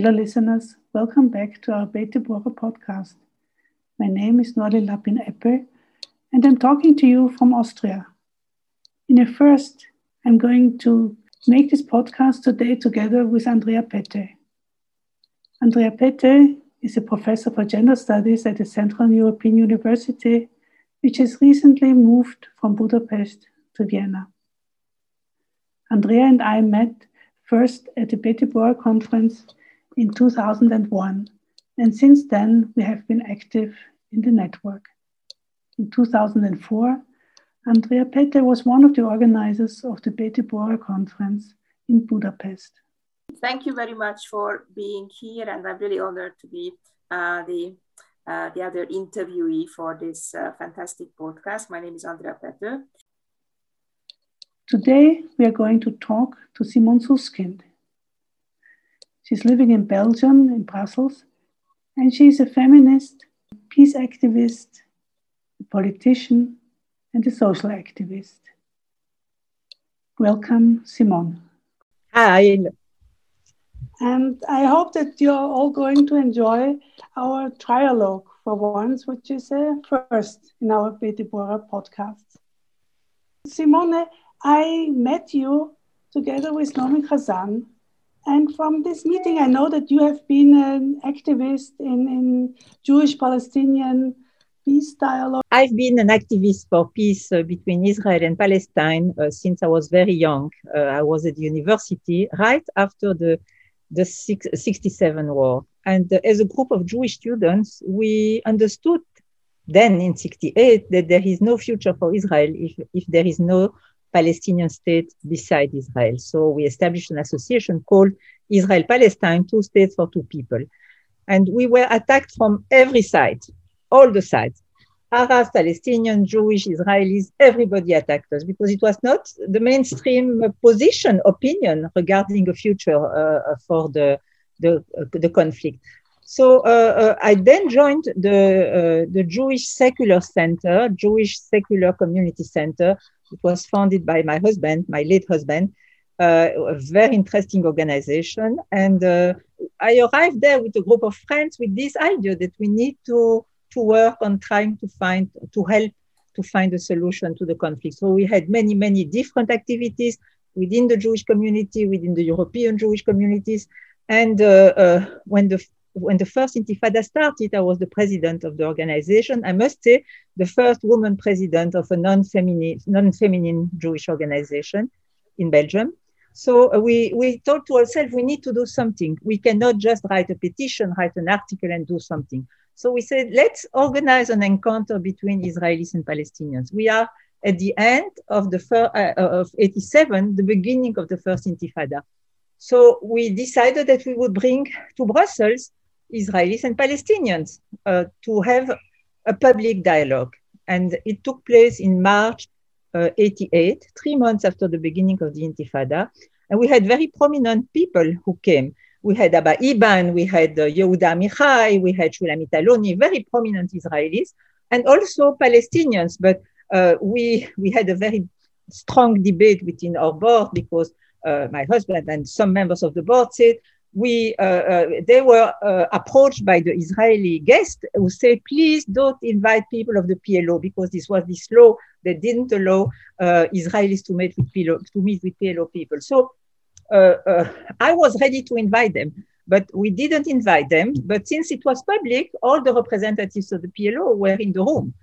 Hello, listeners. Welcome back to our Beit Deborah podcast. My name is Norli Lapin Eppe, and I'm talking to you from Austria. In a first, I'm going to make this podcast today together with Andrea Pető. Andrea Pető is a professor for gender studies at the Central European University, which has recently moved from Budapest to Vienna. Andrea and I met first at the Deborah conference in 2001, and since then we have been active in the network. In 2004, Andrea Pető was one of the organizers of the Beit Deborah conference in Budapest. Thank you very much for being here, and I'm really honored to be uh, the uh, the other interviewee for this uh, fantastic podcast. My name is Andrea Pető. Today, we are going to talk to Simone Susskind. She's living in Belgium, in Brussels, and she's a feminist, peace activist, a politician, and a social activist. Welcome, Simone. Hi. And I hope that you're all going to enjoy our trialogue for once, which is a first in our Beit Deborah podcast. Simone, I met you together with Naomi Chazan and from this meeting, I know that you have been an activist in, in Jewish Palestinian peace dialogue. I've been an activist for peace uh, between Israel and Palestine uh, since I was very young. Uh, I was at the university right after the, the six, 67 war. And uh, as a group of Jewish students, we understood then in 68 that there is no future for Israel if, if there is no Palestinian state beside Israel. So we established an association called Israel Palestine, two states for two people. And we were attacked from every side, all the sides. Arabs, Palestinians, Jewish, Israelis, everybody attacked us because it was not the mainstream position, opinion regarding a future uh, for the, the, uh, the conflict. So uh, uh I then joined the, uh, the Jewish Secular Center, Jewish Secular Community Center, it was founded by my husband, my late husband, uh, a very interesting organization. And uh, I arrived there with a group of friends with this idea that we need to, to work on trying to find, to help to find a solution to the conflict. So we had many, many different activities within the Jewish community, within the European Jewish communities. And uh, uh when the when the first Intifada started, I was the president of the organization. I must say, the first woman president of a non-feminine, non-feminine Jewish organization in Belgium. So uh, we, we thought to ourselves, we need to do something. We cannot just write a petition, write an article and do something. So we said, let's organize an encounter between Israelis and Palestinians. We are at the end of the fir- uh, of 87, the beginning of the first Intifada. So we decided that we would bring to Brussels Israelis and Palestinians uh, to have a public dialogue. And it took place in March uh, 88, three months after the beginning of the Intifada. And we had very prominent people who came. We had Abba Eban, we had uh, Yehuda Amichai, we had Shulamit Aloni, very prominent Israelis, and also Palestinians. But uh, we, we had a very strong debate within our board because uh, my husband and some members of the board said we uh, uh, they were uh, approached by the Israeli guest who said, please don't invite people of the PLO because this was this law that didn't allow uh, Israelis to meet with PLO to meet with PLO people. So uh, uh, I was ready to invite them, but we didn't invite them. But since it was public, all the representatives of the PLO were in the room,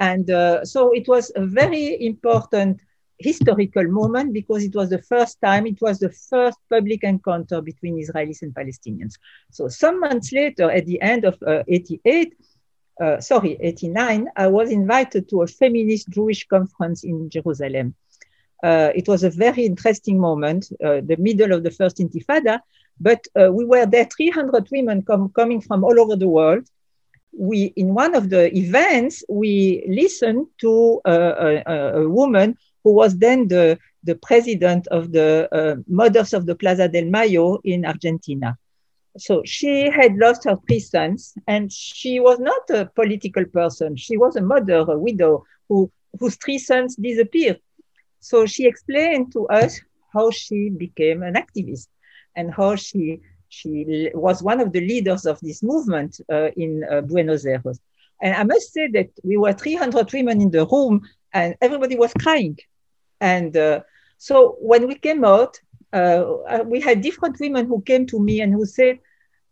and so it was a very important historical moment because it was the first time, it was the first public encounter between Israelis and Palestinians. So some months later, at the end of uh, 88, uh, sorry, 89, I was invited to a feminist Jewish conference in Jerusalem. Uh, it was a very interesting moment, uh, the middle of the first Intifada, but uh, we were there, 300 women com- coming from all over the world. We, in one of the events, we listened to a, a, a woman who was then the, the president of the uh, Mothers of the Plaza del Mayo in Argentina. So she had lost her three sons, and she was not a political person. She was a mother, a widow, who, whose three sons disappeared. So she explained to us how she became an activist and how she she was one of the leaders of this movement uh, in uh, Buenos Aires. And I must say that we were 300 women in the room, and everybody was crying. And uh, so when we came out, uh, uh, we had different women who came to me and who said,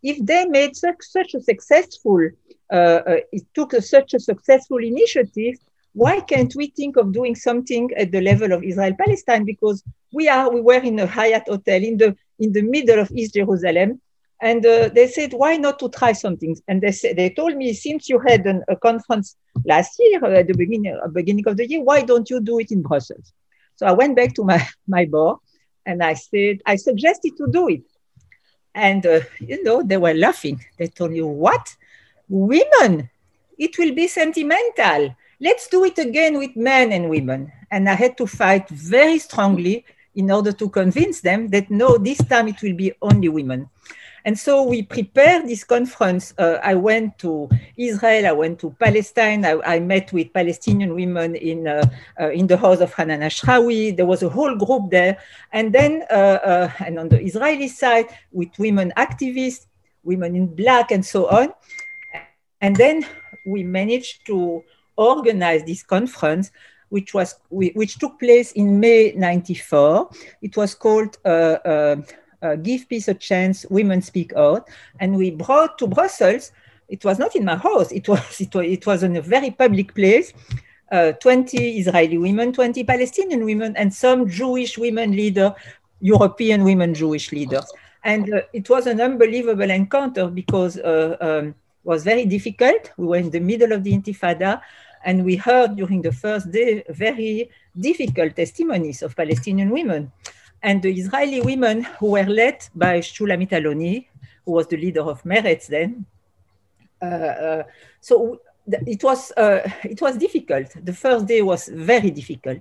if they made such, such a successful, uh, it took a, such a successful initiative, why can't we think of doing something at the level of Israel Palestine? Because we are we were in a Hyatt hotel in the in the middle of East Jerusalem, and uh, they said why not to try something? And they said they told me since you had an, a conference last year at the beginning uh, beginning of the year, why don't you do it in Brussels? So I went back to my my board and I said I suggested to do it, and uh, you know they were laughing. They told me what women? It will be sentimental let's do it again with men and women. And I had to fight very strongly in order to convince them that no, this time it will be only women. And so we prepared this conference. Uh, I went to Israel, I went to Palestine, I, I met with Palestinian women in, uh, uh, in the house of Hanan Ashrawi. There was a whole group there. And then, uh, uh, and on the Israeli side, with women activists, women in black, and so on. And then we managed to organize this conference, which was which took place in May '94. It was called uh, uh, uh, "Give Peace a Chance: Women Speak Out," and we brought to Brussels. It was not in my house. It was it was, it was in a very public place. Uh, 20 Israeli women, 20 Palestinian women, and some Jewish women leader, European women Jewish leaders. And uh, it was an unbelievable encounter because uh, um, was very difficult. We were in the middle of the Intifada, and we heard during the first day very difficult testimonies of Palestinian women. And the Israeli women who were led by Shulamit Aloni, who was the leader of Meretz then. Uh, uh, so it was, uh, it was difficult. The first day was very difficult.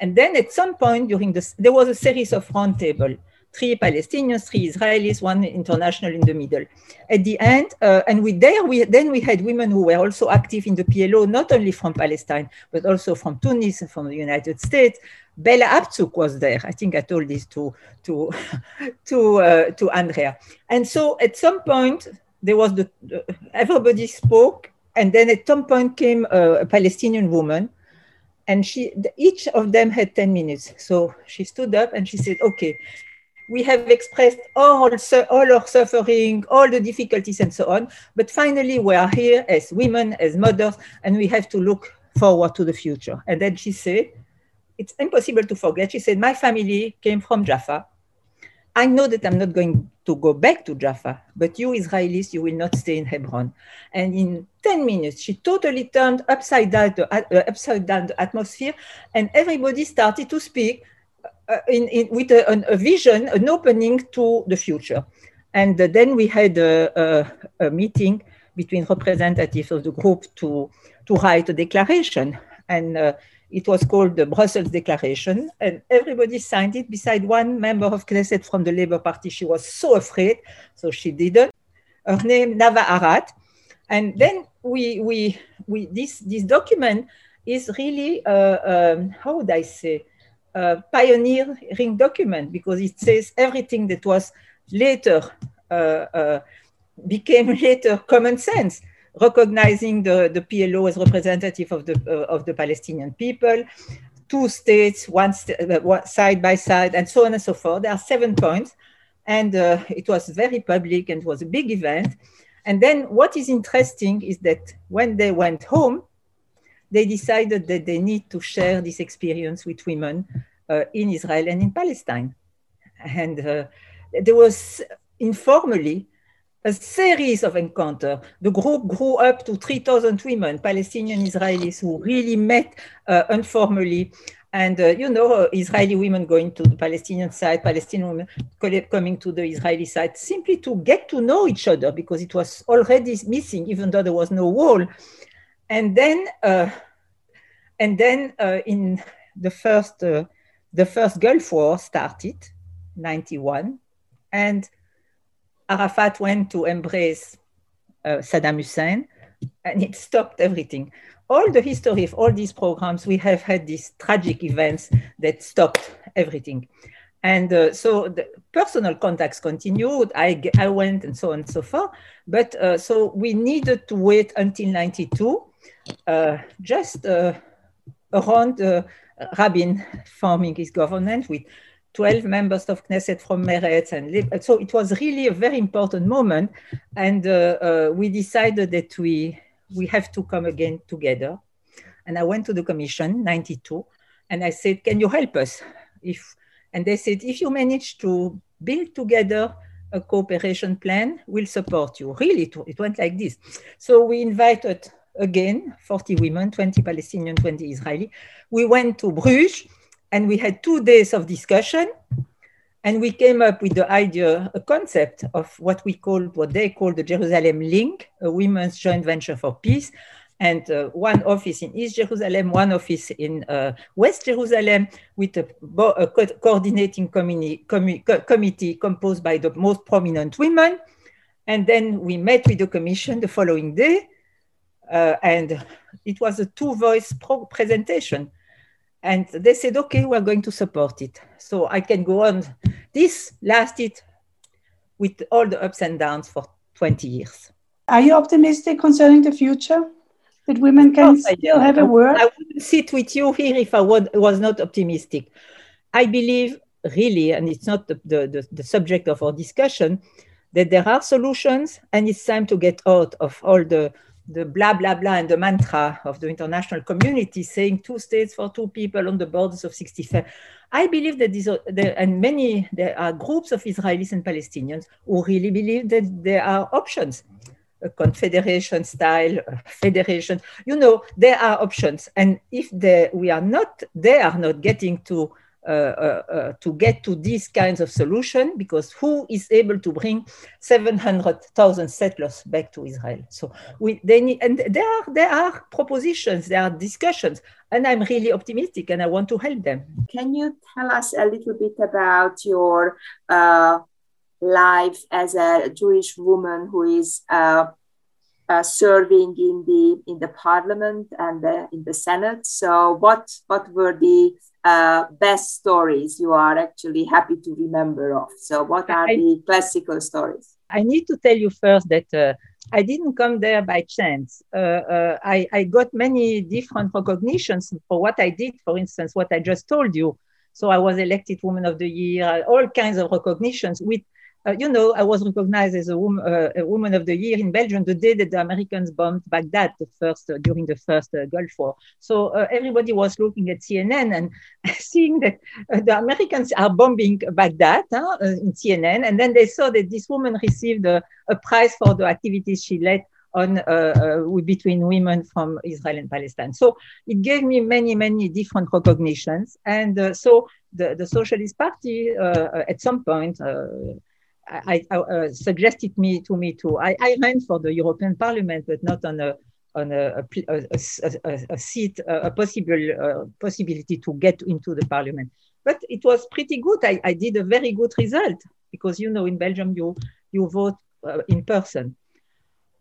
And then at some point during this, there was a series of roundtable three Palestinians, three Israelis, one international in the middle. At the end, uh, and we there we then we had women who were also active in the PLO, not only from Palestine but also from Tunis and from the United States. Bella Abzug was there. I think I told this to to to uh, to Andrea. And so at some point there was the, the everybody spoke, and then at some point came a, a Palestinian woman and she each of them had 10 minutes so she stood up and she said okay we have expressed all, all our suffering, all the difficulties, and so on. But finally, we are here as women, as mothers, and we have to look forward to the future. And then she said, It's impossible to forget. She said, My family came from Jaffa. I know that I'm not going to go back to Jaffa, but you Israelis, you will not stay in Hebron. And in 10 minutes, she totally turned upside down the, uh, upside down the atmosphere, and everybody started to speak uh, in, in, with a, a, vision, an opening to the future. And uh, then we had a, a, a, meeting between representatives of the group to, to write a declaration. And uh, it was called the Brussels Declaration. And everybody signed it beside one member of Knesset from the Labour Party. She was so afraid, so she didn't. Her name, Nava Arad. And then we, we, we this, this document is really, uh, um, how would I say, uh, pioneering document because it says everything that was later uh, uh, became later common sense, recognizing the, the PLO as representative of the, uh, of the Palestinian people, two states, one, st- uh, side by side, and so on and so forth. There are seven points. And uh, it was very public and was a big event. And then what is interesting is that when they went home, they decided that they need to share this experience with women uh, in Israel and in Palestine. And uh, there was informally a series of encounters. The group grew up to 3,000 women, Palestinian Israelis, who really met uh, informally. And, uh, you know, uh, Israeli women going to the Palestinian side, Palestinian women coming to the Israeli side, simply to get to know each other because it was already missing, even though there was no wall. And then, uh, and then uh, in the first, uh, the first Gulf War started, 91, and Arafat went to embrace uh, Saddam Hussein, and it stopped everything. All the history of all these programs, we have had these tragic events that stopped everything. And uh, so the personal contacts continued. I, I went and so on and so forth. But uh, so we needed to wait until 92, uh, just uh, around uh, Rabin forming his government with 12 members of Knesset from Meretz. And so it was really a very important moment. And uh, uh, we decided that we, we have to come again together. And I went to the commission, 92, and I said, can you help us? If, and they said, if you manage to build together a cooperation plan, we'll support you. Really, it went like this. So we invited again 40 women, 20 Palestinian, 20 Israeli. We went to Bruges and we had two days of discussion and we came up with the idea, a concept of what we called, what they called the Jerusalem Link, a women's joint venture for peace, and uh, one office in East Jerusalem, one office in uh, West Jerusalem, with a, a co coordinating committee, com committee composed by the most prominent women. And then we met with the commission the following day, uh, and it was a two-voice presentation and they said, okay, we're going to support it. So I can go on. This lasted with all the ups and downs for 20 years. Are you optimistic concerning the future? That women can still have a word? I wouldn't sit with you here if I was not optimistic. I believe really, and it's not the, the, the subject of our discussion, that there are solutions and it's time to get out of all the the blah, blah, blah, and the mantra of the international community saying two states for two people on the borders of 65. I believe that these are, there, and many, there are groups of Israelis and Palestinians who really believe that there are options, a confederation style, a federation, you know, there are options. And if they, we are not, they are not getting to to get to these kinds of solution because who is able to bring 700,000 settlers back to Israel? So we, they need, and there are, there are propositions, there are discussions, and I'm really optimistic and I want to help them. Can you tell us a little bit about your uh, life as a Jewish woman who is uh, uh, serving in the in the parliament and the, in the senate. So what what were the uh, best stories you are actually happy to remember of? So what are I, the classical stories? I need to tell you first that uh, i didn't come there by chance. Uh, uh, I, I got many different recognitions for what i did. For instance what i just told you. So i was elected woman of the year all kinds of recognitions with uh, you know, I was recognized as a, woman, uh, a woman of the year in Belgium the day that the Americans bombed Baghdad, the first uh, during the first uh, Gulf War. So uh, everybody was looking at CNN and seeing that uh, the Americans are bombing Baghdad in CNN, and then they saw that this woman received a, a prize for the activities she led on between women from Israel and Palestine. So it gave me many, many different recognitions, and so the, the Socialist Party at some point I, I uh, suggested me to me too. I, I, ran for the European Parliament, but not on a on a, a, a, a seat, a possible uh, possibility to get into the Parliament. But it was pretty good. I, I did a very good result because you know in Belgium you you vote uh, in person.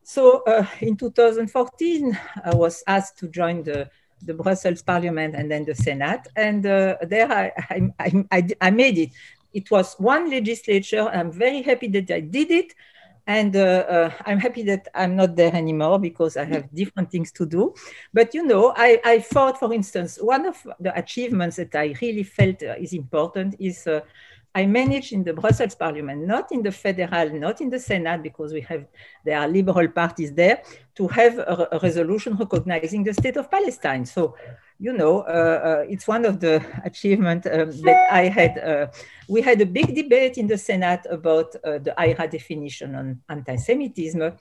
So uh, in 2014, I was asked to join the the Brussels Parliament and then the Senate, and uh, there I, I, I, I made it it was one legislature. I'm very happy that I did it. And uh, uh, I'm happy that I'm not there anymore because I have different things to do. But you know, I, I thought, for instance, one of the achievements that I really felt uh, is important is uh, I managed in the Brussels Parliament, not in the federal, not in the Senate, because we have there are liberal parties there, to have a, a resolution recognizing the state of Palestine. So, you know, uh, uh, it's one of the achievements um, that I had. Uh, we had a big debate in the Senate about uh, the IHRA definition on anti-Semitism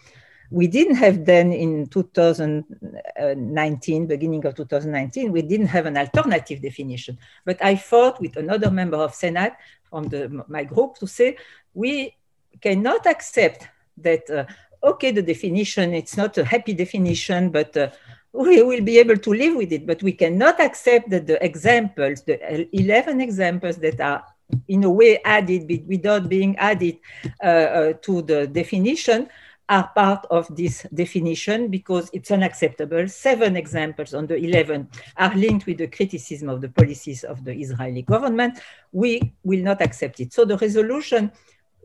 we didn't have then in 2019, beginning of 2019, we didn't have an alternative definition. But I fought with another member of Senate from the, my group to say we cannot accept that, okay, the definition, it's not a happy definition, but uh, we will be able to live with it. But we cannot accept that the examples, the 11 examples that are in a way added without being added uh, uh to the definition, are part of this definition because it's unacceptable. Seven examples on the 11 are linked with the criticism of the policies of the Israeli government. We will not accept it. So the resolution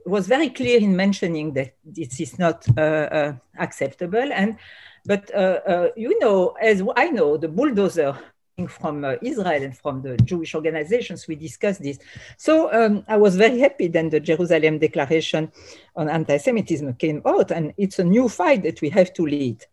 was very clear in mentioning that this is not uh, uh, acceptable. And but uh, uh you know, as I know, the bulldozer from uh, Israel and from the Jewish organizations, we discussed this. So um, I was very happy then the Jerusalem Declaration on anti-Semitism came out, and it's a new fight that we have to lead.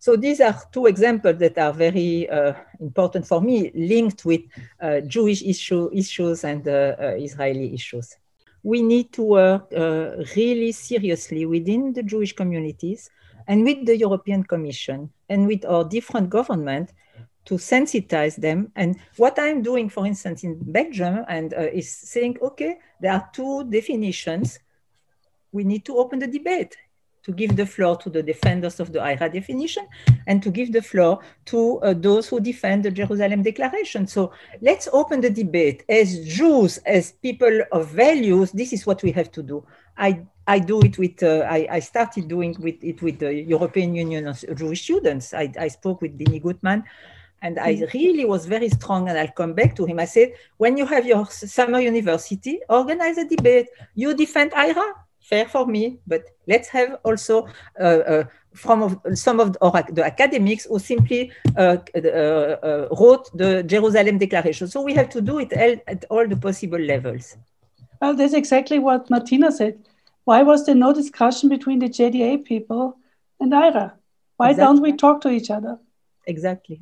So these are two examples that are very uh, important for me, linked with uh, Jewish issue, issues and uh, Israeli issues. We need to work really seriously within the Jewish communities and with the European Commission and with our different governments to sensitize them. And what I'm doing, for instance, in Belgium, and uh, is saying, okay, there are two definitions. We need to open the debate to give the floor to the defenders of the IHRA definition and to give the floor to uh, those who defend the Jerusalem Declaration. So let's open the debate. As Jews, as people of values, this is what we have to do. I, I do it with, uh, I, I, started doing with it with the European Union of Jewish Students. I, I spoke with Bini Guttmann and I mm. really was very strong, and I'll come back to him. I said, when you have your summer university, organize a debate. You defend IHRA, fair for me, but let's have also uh, uh, from of, some of the, the, academics who simply uh, uh, uh, wrote the Jerusalem Declaration. So we have to do it at all the possible levels. Well, that's exactly what Martina said. Why was there no discussion between the JDA people and IHRA? Why exactly. don't we talk to each other? Exactly.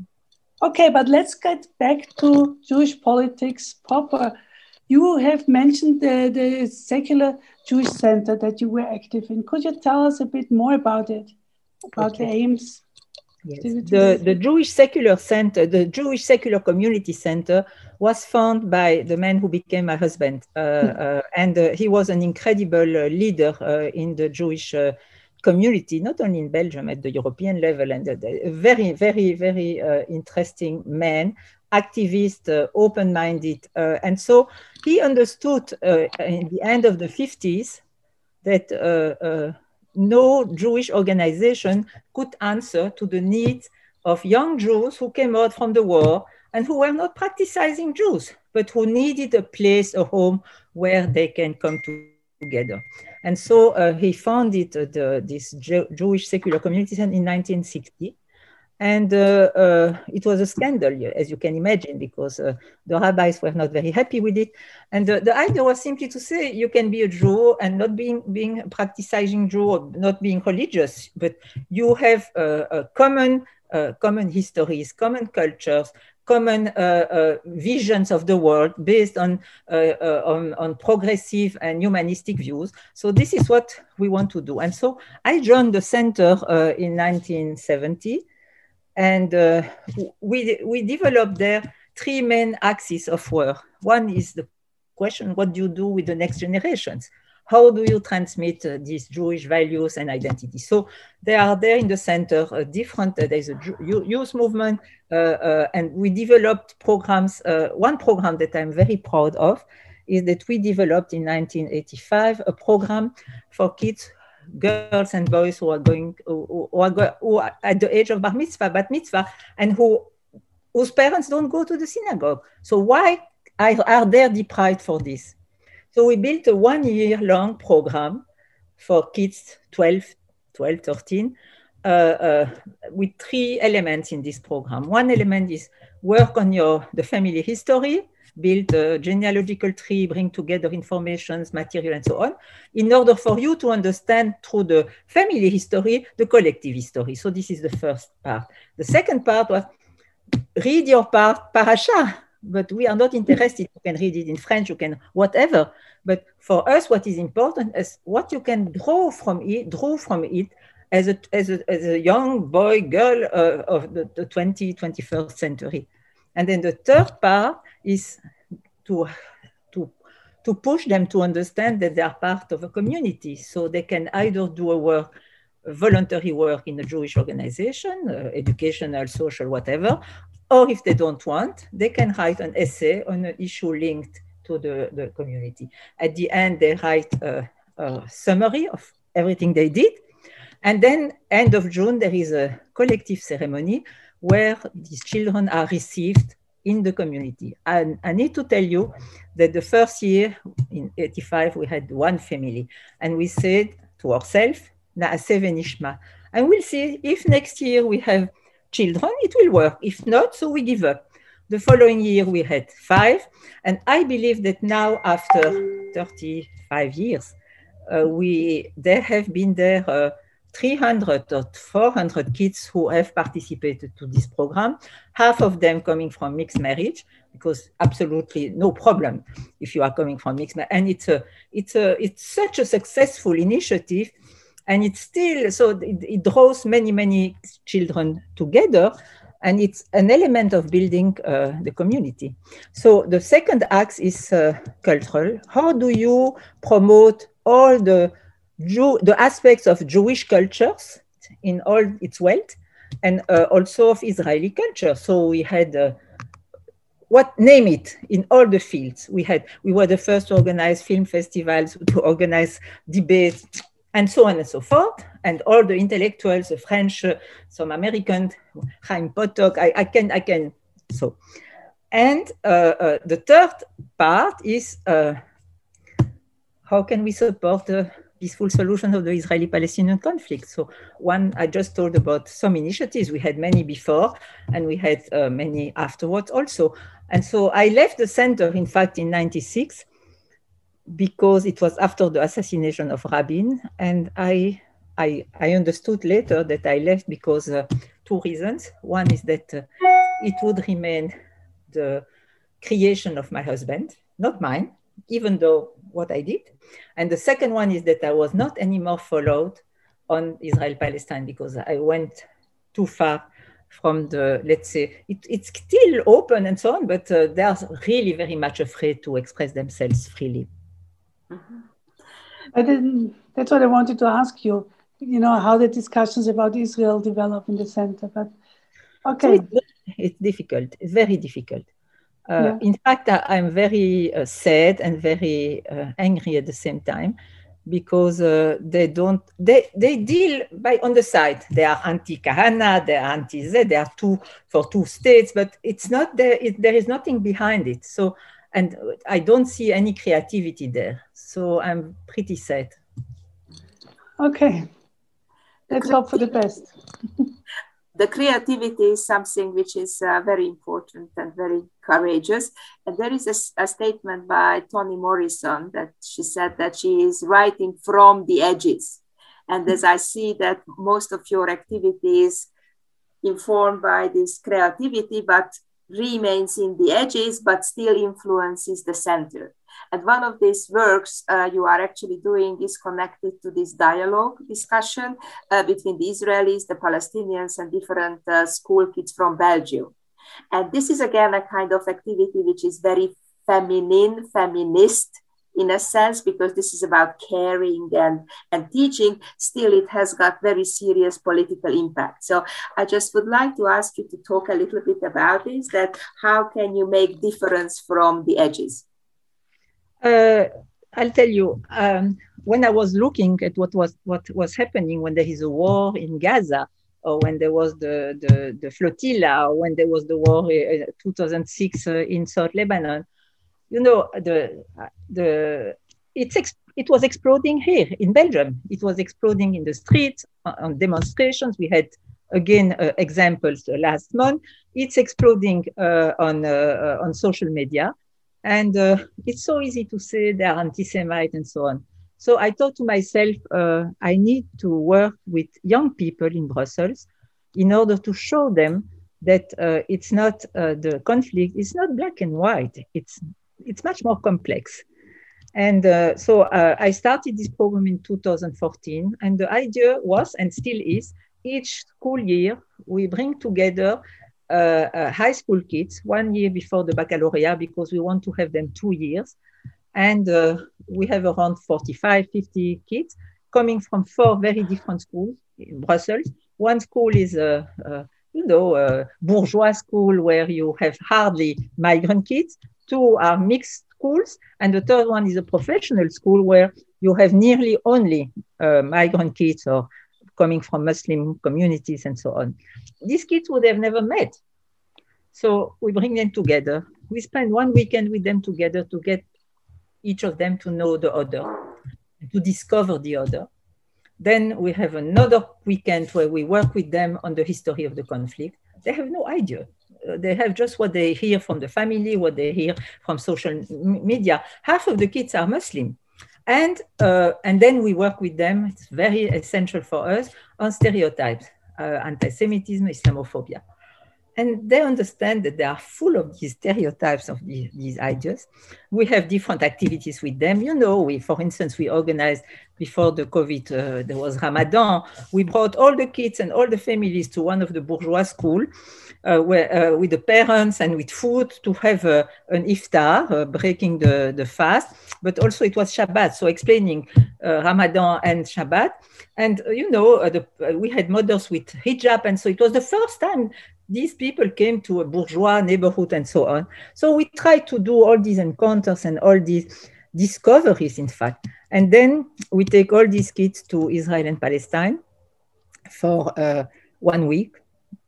Okay, but let's get back to Jewish politics proper. You have mentioned the, the secular Jewish center that you were active in. Could you tell us a bit more about it, about okay. the aims? Yes. The, the Jewish Secular Center, the Jewish Secular Community Center, was founded by the man who became my husband. Uh, hmm. uh, and uh, he was an incredible uh, leader uh, in the Jewish uh, community, not only in Belgium, at the European level, and a very, very, very uh, interesting man, activist, uh, open minded. Uh, and so he understood uh, in the end of the 50s that no Jewish organization could answer to the needs of young Jews who came out from the war and who were not practicing Jews, but who needed a place, a home where they can come together. And so uh, he founded uh, the, this Je- Jewish secular community in 1960. And uh, uh, it was a scandal, as you can imagine, because uh, the rabbis were not very happy with it. And the, idea was simply to say you can be a Jew and not being, being practicing Jew or not being religious, but you have a common common histories, common cultures, common uh, uh, visions of the world based on, uh, on, on, progressive and humanistic views. So this is what we want to do. And so I joined the center in 1970, and we, we developed there three main axes of work. One is the question, what do you do with the next generations? how do you transmit uh, these Jewish values and identity? So they are there in the center, uh, different, uh, there's a youth movement, uh, uh, and we developed programs. Uh, one program that I'm very proud of is that we developed in 1985 a program for kids girls and boys who are going who, who, are, who are at the age of bar mitzvah, bat mitzvah, and who whose parents don't go to the synagogue. So why are, are they deprived for this? So we built a one year long program for kids 12, 12 13, uh, uh, with three elements in this program. One element is work on your the family history, build a genealogical tree, bring together informations, material, and so on, in order for you to understand through the family history, the collective history. So this is the first part. The second part was read your part parasha, but we are not interested. You can read it in French, you can whatever. But for us, what is important is what you can draw from it, draw from it as a, as a, as a young boy, girl uh, of the, the 20, 21st century. And then the third part is to, to, to push them to understand that they are part of a community. So they can either do a work, voluntary work in a Jewish organization, uh, educational, social, whatever, or if they don't want, they can write an essay on an issue linked to the, the community. At the end, they write a, a summary of everything they did and then end of June, there is a collective ceremony where these children are received in the community. And I need to tell you that the first year in 85, we had one family and we said to ourselves, Na'aseh v'nishma. And we'll see if next year we have children, it will work. If not, so we give up. The following year we had five. And I believe that now after 35 years, uh, we, there have been there uh, 300 or 400 kids who have participated to this program, half of them coming from mixed marriage, because absolutely no problem if you are coming from mixed marriage. And it's a, it's a, it's such a successful initiative, and it's still so it, it draws many many children together, and it's an element of building uh, the community. So the second axe is uh, cultural. How do you promote all the Jew, the aspects of Jewish cultures in all its wealth, and uh, also of Israeli culture. So we had uh, what name it in all the fields. We had we were the first to organize film festivals, to organize debates, and so on and so forth. And all the intellectuals, the French, uh, some American, Chaim Potok. I, I can I can so. And uh, uh, the third part is uh, how can we support the peaceful solution of the Israeli-Palestinian conflict. So one, I just told about some initiatives. We had many before, and we had uh, many afterwards also. And so I left the center, in fact, in 96, because it was after the assassination of Rabin. And I, I, I understood later that I left because uh, two reasons. One is that uh, it would remain the creation of my husband, not mine, even though what I did. And the second one is that I was not anymore followed on Israel Palestine because I went too far from the, let's say, it, it's still open and so on, but uh, they are really very much afraid to express themselves freely. Mm-hmm. I didn't, that's what I wanted to ask you, you know, how the discussions about Israel develop in the center. But okay. So it's, it's difficult, it's very difficult. Uh, yeah. In fact, I, am very uh, sad and very uh, angry at the same time because uh, they don't they they deal by on the side. They are anti Kahane they are anti z they are two for two states but it's not there it, there is nothing behind it. So and i don't see any creativity there. So i'm pretty sad. Okay. Let's hope for the best the creativity is something which is uh, very important and very courageous. And there is a, a, statement by Toni Morrison that she said that she is writing from the edges. And as I see that most of your activity is informed by this creativity, but remains in the edges, but still influences the center. And one of these works uh, you are actually doing is connected to this dialogue discussion uh, between the Israelis, the Palestinians, and different uh, school kids from Belgium. And this is again a kind of activity which is very feminine, feminist in a sense, because this is about caring and, and teaching, still it has got very serious political impact. So I just would like to ask you to talk a little bit about this, that how can you make difference from the edges? Uh, I'll tell you. Um, when I was looking at what was what was happening when there is a war in Gaza, or when there was the the, the flotilla, or when there was the war in uh, 2006 uh, in South Lebanon, you know the the it's it was exploding here in Belgium. It was exploding in the streets on demonstrations. We had again uh, examples last month. It's exploding uh, on uh, on social media. And uh, it's so easy to say they are anti-Semite and so on. So I thought to myself, uh, I need to work with young people in Brussels in order to show them that uh, it's not uh, the conflict, it's not black and white, it's, it's much more complex. And uh, so uh, I started this program in 2014. And the idea was, and still is, each school year, we bring together high school kids one year before the baccalaureate because we want to have them two years. And uh, we have around 45, 50 kids coming from four very different schools in Brussels. One school is a, a you know, a bourgeois school where you have hardly migrant kids. Two are mixed schools. And the third one is a professional school where you have nearly only uh, migrant kids or coming from Muslim communities and so on. These kids would have never met. So we bring them together. We spend one weekend with them together to get each of them to know the other, to discover the other. Then we have another weekend where we work with them on the history of the conflict. They have no idea. Uh, they have just what they hear from the family, what they hear from social media. Half of the kids are Muslim. And, uh, and then we work with them, it's very essential for us, on stereotypes, uh, anti-Semitism, Islamophobia and they understand that they are full of these stereotypes of these, ideas. We have different activities with them. You know, we, for instance, we organized before the COVID, uh, there was Ramadan. We brought all the kids and all the families to one of the bourgeois school uh, uh, with the parents and with food to have uh, an iftar, uh, breaking the, the fast. But also it was Shabbat, so explaining uh, Ramadan and Shabbat. And, you know, the, we had mothers with hijab. And so it was the first time these people came to a bourgeois neighborhood and so on. So we tried to do all these encounters and all these discoveries, in fact. And then we take all these kids to Israel and Palestine for uh, one week,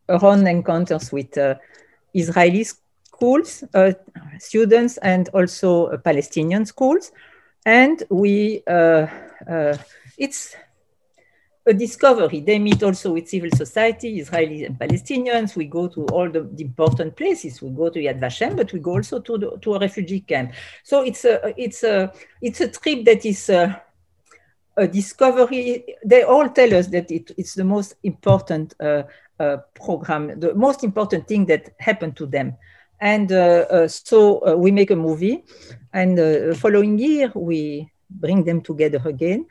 around encounters with uh, Israeli schools, uh, students, and also uh, Palestinian schools. And we, uh, uh, it's a discovery. They meet also with civil society, Israelis and Palestinians. We go to all the, the, important places. We go to Yad Vashem, but we go also to, the, to a refugee camp. So it's a, it's a, it's a trip that is a, a discovery. They all tell us that it, it's the most important uh, uh, program, the most important thing that happened to them. And uh, uh so uh, we make a movie, and uh, following year we bring them together again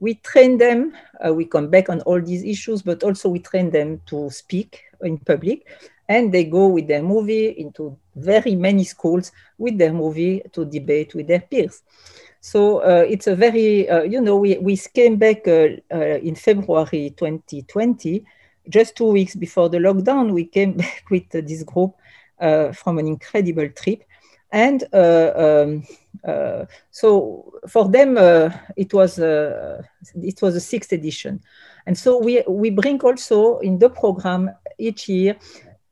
we train them, uh, we come back on all these issues, but also we train them to speak in public. And they go with their movie into very many schools with their movie to debate with their peers. So uh, it's a very, uh, you know, we, we came back uh, uh, in February 2020, just two weeks before the lockdown, we came back with this group uh, from an incredible trip. And um, uh, so for them, uh, it was uh, it was a sixth edition, and so we we bring also in the program each year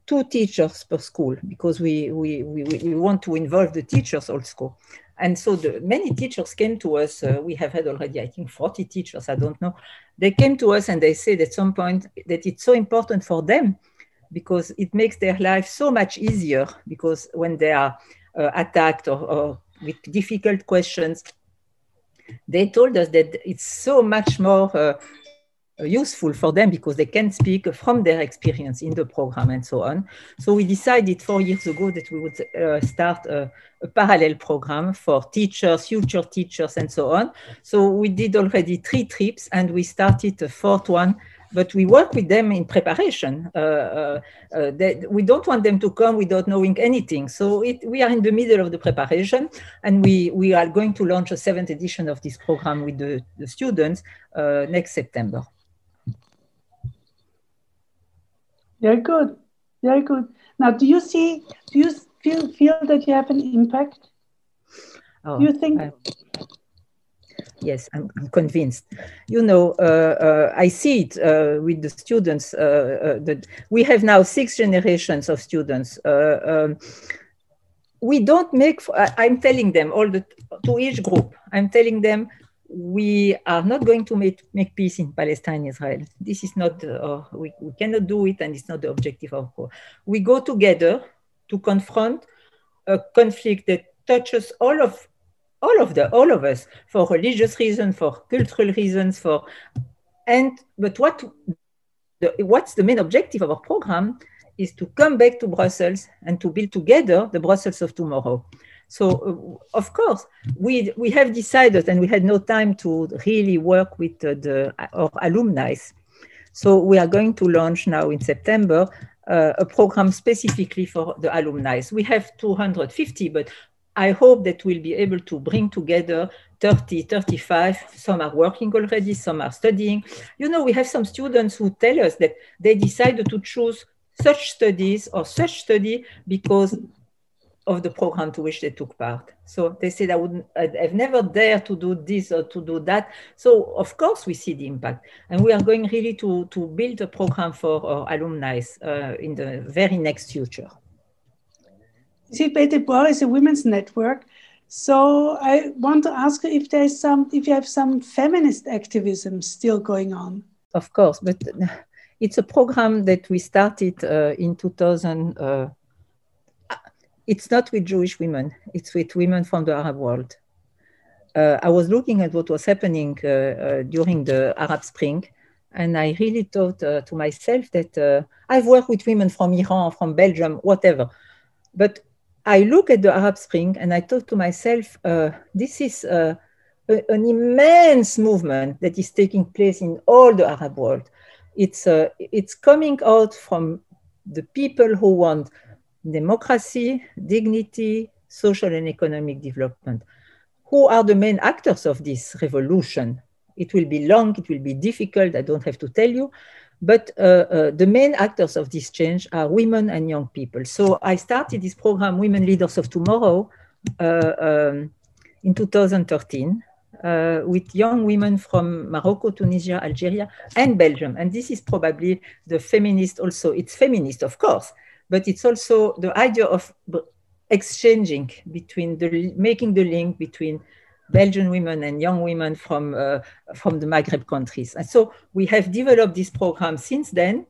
two teachers per school because we we we, we want to involve the teachers also. And so the, many teachers came to us. Uh, we have had already, I think, 40 teachers. I don't know. They came to us and they said at some point that it's so important for them because it makes their life so much easier because when they are uh, attacked or, or with difficult questions. They told us that it's so much more uh, useful for them because they can speak from their experience in the program and so on. So we decided four years ago that we would uh, start a, a, parallel program for teachers, future teachers, and so on. So we did already three trips and we started a fourth one but we work with them in preparation. Uh, uh, uh, they, we don't want them to come without knowing anything. So it, we are in the middle of the preparation, and we, we are going to launch a seventh edition of this program with the, the students uh, next September. Very good, very good. Now, do you see, do you feel, feel that you have an impact? Oh, do you think? I, yes, I'm, I'm, convinced. You know, uh, uh, I see it uh, with the students. Uh, uh, that we have now six generations of students. Uh, um, we don't make. I'm telling them all the to each group. I'm telling them we are not going to make, make peace in Palestine, Israel. This is not. we, we cannot do it, and it's not the objective of. War. We go together to confront a conflict that touches all of all of the all of us for religious reasons, for cultural reasons, for and but what the, what's the main objective of our program is to come back to Brussels and to build together the Brussels of tomorrow. So, uh, of course, we, we have decided, and we had no time to really work with uh, the, our alumni. So, we are going to launch now in September uh, a program specifically for the alumni. We have 250, but I hope that we'll be able to bring together 30, 35. Some are working already, some are studying. You know, we have some students who tell us that they decided to choose such studies or such study because of the program to which they took part. So they said, I wouldn't, I've never dared to do this or to do that. So of course we see the impact. And we are going really to, to build a program for our alumni uh, in the very next future. Beit Deborah is a women's network. So I want to ask if there's some, if you have some feminist activism still going on. Of course, but it's a program that we started uh, in 2000. Uh, it's not with Jewish women, it's with women from the Arab world. Uh, I was looking at what was happening uh, uh, during the Arab Spring, and I really thought uh, to myself that I've worked with women from Iran, from Belgium, whatever. But I look at the Arab Spring and I thought to myself, this is a, an immense movement that is taking place in all the Arab world it's, uh, it's coming out from the people who want democracy, dignity, social and economic development. Who are the main actors of this revolution? It will be long, it will be difficult, I don't have to tell you, but uh, uh, the main actors of this change are women and young people. So I started this program, Women Leaders of Tomorrow, uh, um, in 2013 uh, with young women from Morocco, Tunisia, Algeria, and Belgium. And this is probably the feminist also. It's feminist, of course, but it's also the idea of exchanging between the making the link between Belgian women and young women from uh, from the Maghreb countries. And so we have developed this program since then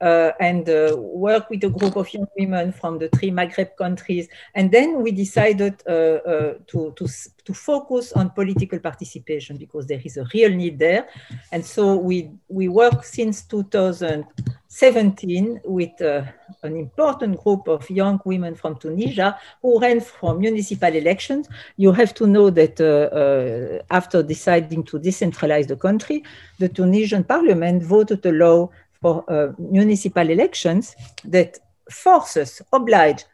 uh, and uh, work with a group of young women from the three Maghreb countries. And then we decided uh, uh, to, to, to focus on political participation because there is a real need there. And so we, we work since 2017 with uh, an important group of young women from Tunisia who ran for municipal elections. You have to know that uh, after deciding to decentralize the country, the Tunisian parliament voted a law for uh, municipal elections that forces, oblige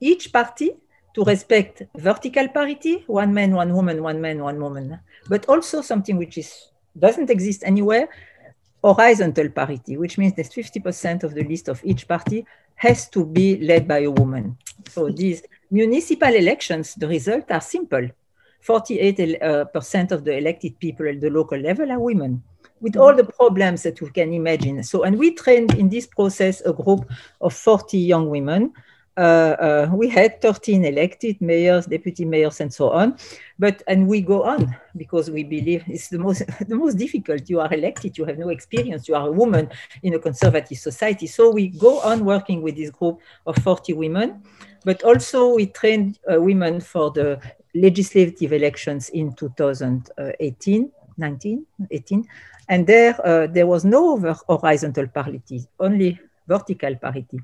each party to respect vertical parity, one man, one woman, one man, one woman, but also something which is doesn't exist anywhere, horizontal parity, which means that 50% of the list of each party has to be led by a woman. So these municipal elections, the results are simple. 48% uh, of the elected people at the local level are women with all the problems that you can imagine. So, and we trained in this process a group of 40 young women. Uh, uh, we had 13 elected mayors, deputy mayors, and so on. But and we go on because we believe it's the most the most difficult. You are elected, you have no experience, you are a woman in a conservative society. So we go on working with this group of 40 women, but also we trained uh, women for the legislative elections in 2018, 19, 18 and there, uh, there was no horizontal parity, only vertical parity.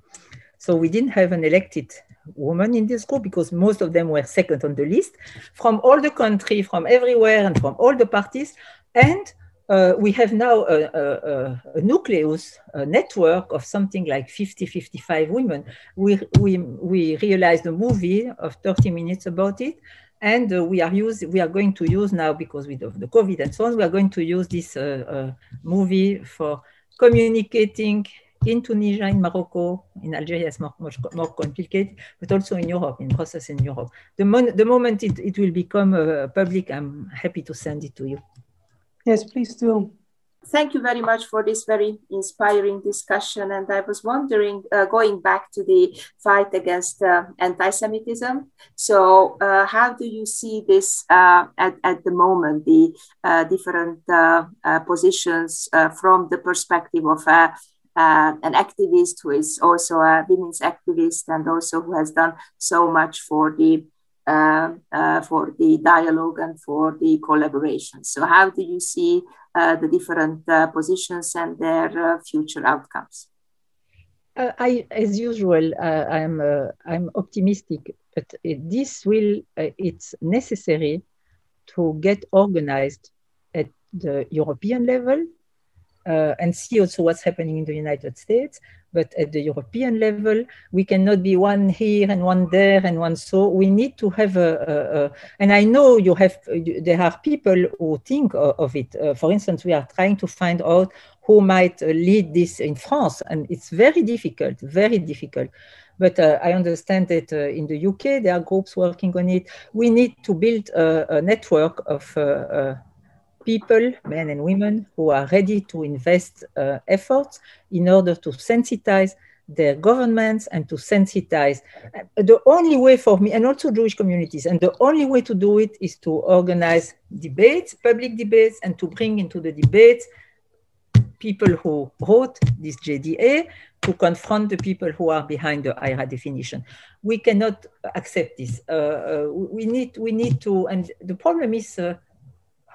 So we didn't have an elected woman in this group because most of them were second on the list from all the country, from everywhere, and from all the parties. And uh, we have now a, a, a, nucleus, a network of something like 50, 55 women. We, we, we realized a movie of 30 minutes about it. And uh, we are use, we are going to use now because with the COVID and so on, we are going to use this uh, uh, movie for communicating in Tunisia, in Morocco, in Algeria, it's more, much more complicated, but also in Europe, in process in Europe. The, mon- the moment it, it will become uh, public, I'm happy to send it to you. Yes, please do. Thank you very much for this very inspiring discussion. And I was wondering, uh, going back to the fight against uh, anti Semitism. So, uh, how do you see this uh, at, at the moment, the uh, different uh, positions from the perspective of an activist who is also a women's activist and also who has done so much for the for the dialogue and for the collaboration. So, how do you see Uh, the different uh, positions and their uh, future outcomes? Uh, I, as usual, uh, I'm I'm optimistic, but this will it's necessary to get organized at the European level uh, and see also what's happening in the United States. But at the European level, we cannot be one here and one there and one so. We need to have a, a, a and I know you have, there are people who think of, it. Uh, for instance, we are trying to find out who might lead this in France, and it's very difficult, very difficult. But uh, I understand that uh, in the UK, there are groups working on it. We need to build a, a network of uh, uh people, men and women, who are ready to invest uh, efforts in order to sensitize their governments and to sensitize. The only way for me, and also Jewish communities, and the only way to do it is to organize debates, public debates, and to bring into the debates people who wrote this JDA to confront the people who are behind the IHRA definition. We cannot accept this. Uh, uh, we need, we need to, and the problem is uh,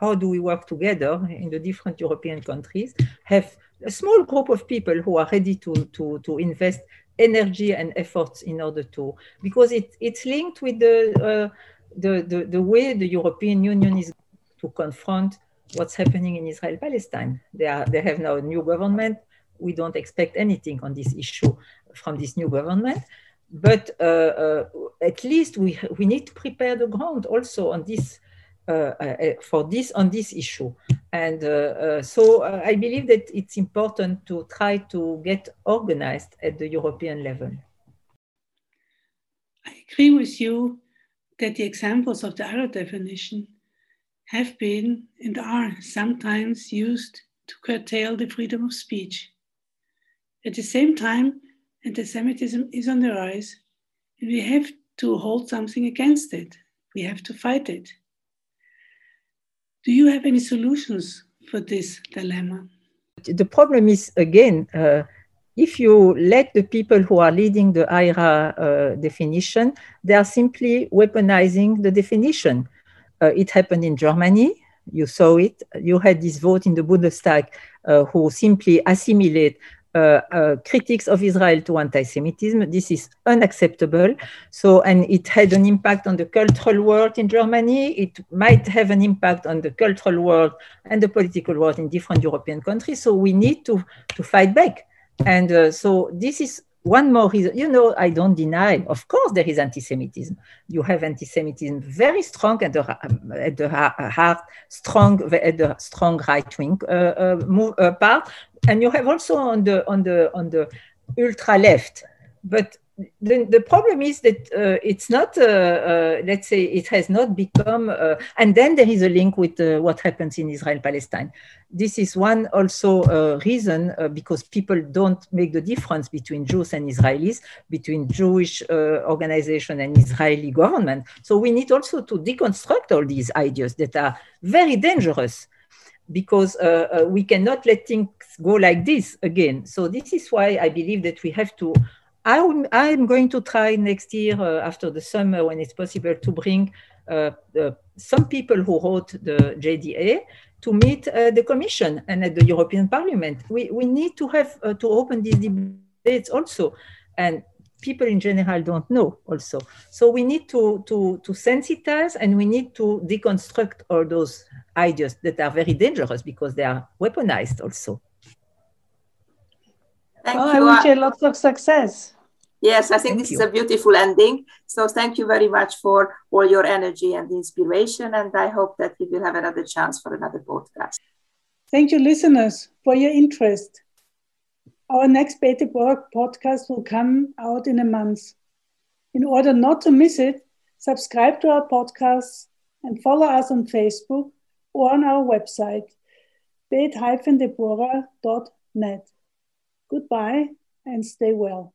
how do we work together in the different European countries, have a small group of people who are ready to, to, to invest energy and efforts in order to, because it, it's linked with the, uh, the, the, the way the European Union is to confront what's happening in Israel Palestine. They, are, they have now a new government. We don't expect anything on this issue from this new government. But uh, uh, at least we, we need to prepare the ground also on this Uh, uh, uh, for this on this issue. And uh, so I believe that it's important to try to get organized at the European level. I agree with you that the examples of the IHRA definition have been and are sometimes used to curtail the freedom of speech. At the same time, anti Semitism is on the rise, and we have to hold something against it. We have to fight it. Do you have any solutions for this dilemma? The problem is, again, uh, if you let the people who are leading the IHRA uh, definition, they are simply weaponizing the definition. Uh, it happened in Germany. You saw it. You had this vote in the Bundestag uh, who simply assimilate critics of Israel to anti-Semitism. This is unacceptable. So, and it had an impact on the cultural world in Germany. It might have an impact on the cultural world and the political world in different European countries. So we need to to fight back. And uh, so this is one more reason, you know, I don't deny, of course, there is anti Semitism. You have anti Semitism very strong at the, at the heart, strong, at the strong right wing uh, uh, uh, part. And you have also on the, on the, on the ultra left. But the, the problem is that uh, it's not, uh, uh, let's say, it has not become, uh, and then there is a link with uh, what happens in Israel Palestine. This is one also uh, reason because people don't make the difference between Jews and Israelis, between Jewish organization and Israeli government. So we need also to deconstruct all these ideas that are very dangerous because we cannot let things go like this again. So this is why I believe that we have to I'm, I'm going to try next year uh, after the summer when it's possible to bring uh, uh, some people who wrote the JDA to meet uh, the Commission and at the European Parliament. We, we need to have uh, to open these debates also. And people in general don't know also. So we need to, to, to sensitize and we need to deconstruct all those ideas that are very dangerous because they are weaponized also. Thank oh, you. I wish you lots of success. Yes, I think thank this you. is a beautiful ending. So thank you very much for all your energy and inspiration. And I hope that we will have another chance for another podcast. Thank you, listeners, for your interest. Our next Beta podcast will come out in a month. In order not to miss it, subscribe to our podcast and follow us on Facebook or on our website, beit-deborah.net. Goodbye and stay well.